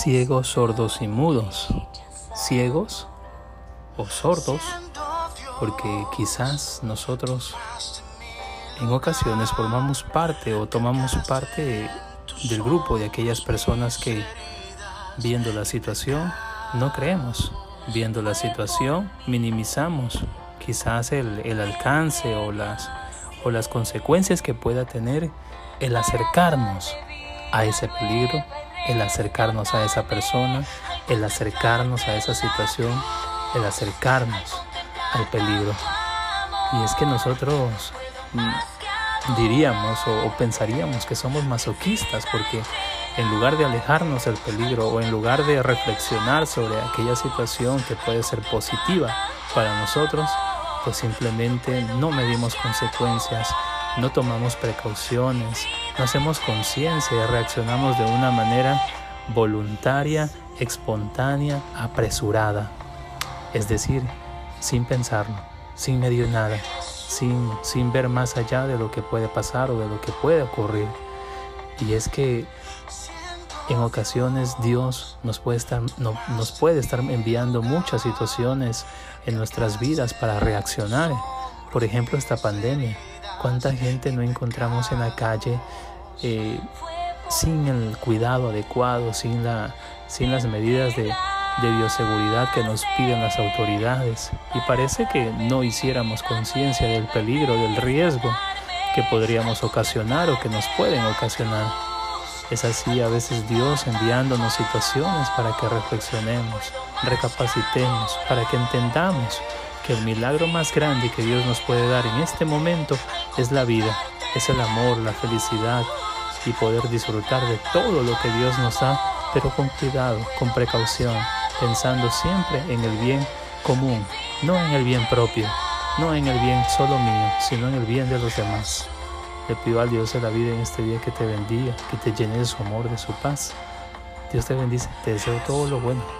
ciegos, sordos y mudos. Ciegos o sordos, porque quizás nosotros en ocasiones formamos parte o tomamos parte del grupo de aquellas personas que viendo la situación no creemos, viendo la situación minimizamos quizás el, alcance o las, o las consecuencias que pueda tener el acercarnos a ese peligro el acercarnos a esa persona, el acercarnos a esa situación, el acercarnos al peligro. Y es que nosotros mm, diríamos o, pensaríamos que somos masoquistas porque en lugar de alejarnos del peligro o en lugar de reflexionar sobre aquella situación que puede ser positiva para nosotros, pues simplemente no medimos consecuencias, no tomamos precauciones, no hacemos conciencia reaccionamos de una manera voluntaria, espontánea, apresurada. Es decir, sin pensarlo, sin medir nada, sin, sin ver más allá de lo que puede pasar o de lo que puede ocurrir. Y es que en ocasiones Dios nos puede estar, no, nos puede estar enviando muchas situaciones en nuestras vidas para reaccionar. Por ejemplo, esta pandemia ¿Cuánta gente no encontramos en la calle eh, sin el cuidado adecuado, sin, la, sin las medidas de, de bioseguridad que nos piden las autoridades? Y parece que no hiciéramos conciencia del peligro, del riesgo que podríamos ocasionar o que nos pueden ocasionar. Es así a veces Dios enviándonos situaciones para que reflexionemos, recapacitemos, para que entendamos que el milagro más grande que Dios nos puede dar en este momento es la vida, es el amor, la felicidad y poder disfrutar de todo lo que Dios nos da, pero con cuidado, con precaución, pensando siempre en el bien común, no en el bien propio, no en el bien solo mío, sino en el bien de los demás. Le pido al Dios de la vida en este día que te bendiga, que te llene de su amor, de su paz. Dios te bendice, te deseo todo lo bueno.